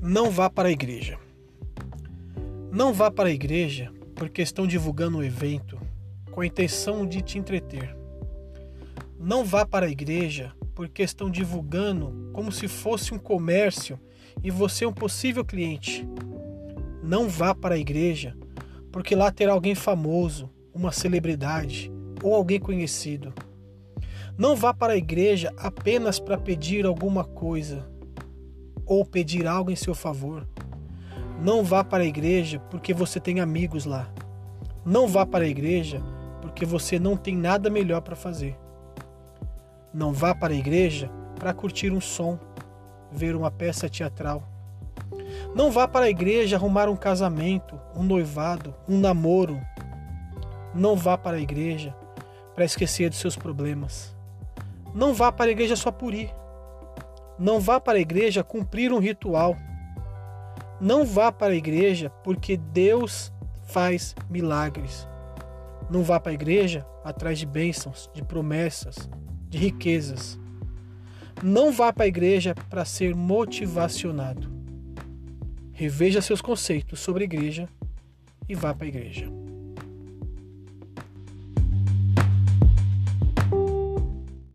Não vá para a igreja. Não vá para a igreja porque estão divulgando o evento com a intenção de te entreter. Não vá para a igreja porque estão divulgando como se fosse um comércio e você é um possível cliente. Não vá para a igreja porque lá terá alguém famoso, uma celebridade ou alguém conhecido. Não vá para a igreja apenas para pedir alguma coisa ou pedir algo em seu favor. Não vá para a igreja porque você tem amigos lá. Não vá para a igreja porque você não tem nada melhor para fazer. Não vá para a igreja para curtir um som, ver uma peça teatral. Não vá para a igreja arrumar um casamento, um noivado, um namoro. Não vá para a igreja para esquecer dos seus problemas. Não vá para a igreja só por ir. Não vá para a igreja cumprir um ritual. Não vá para a igreja porque Deus faz milagres. Não vá para a igreja atrás de bênçãos, de promessas, de riquezas. Não vá para a igreja para ser motivacionado. Reveja seus conceitos sobre igreja e vá para a igreja.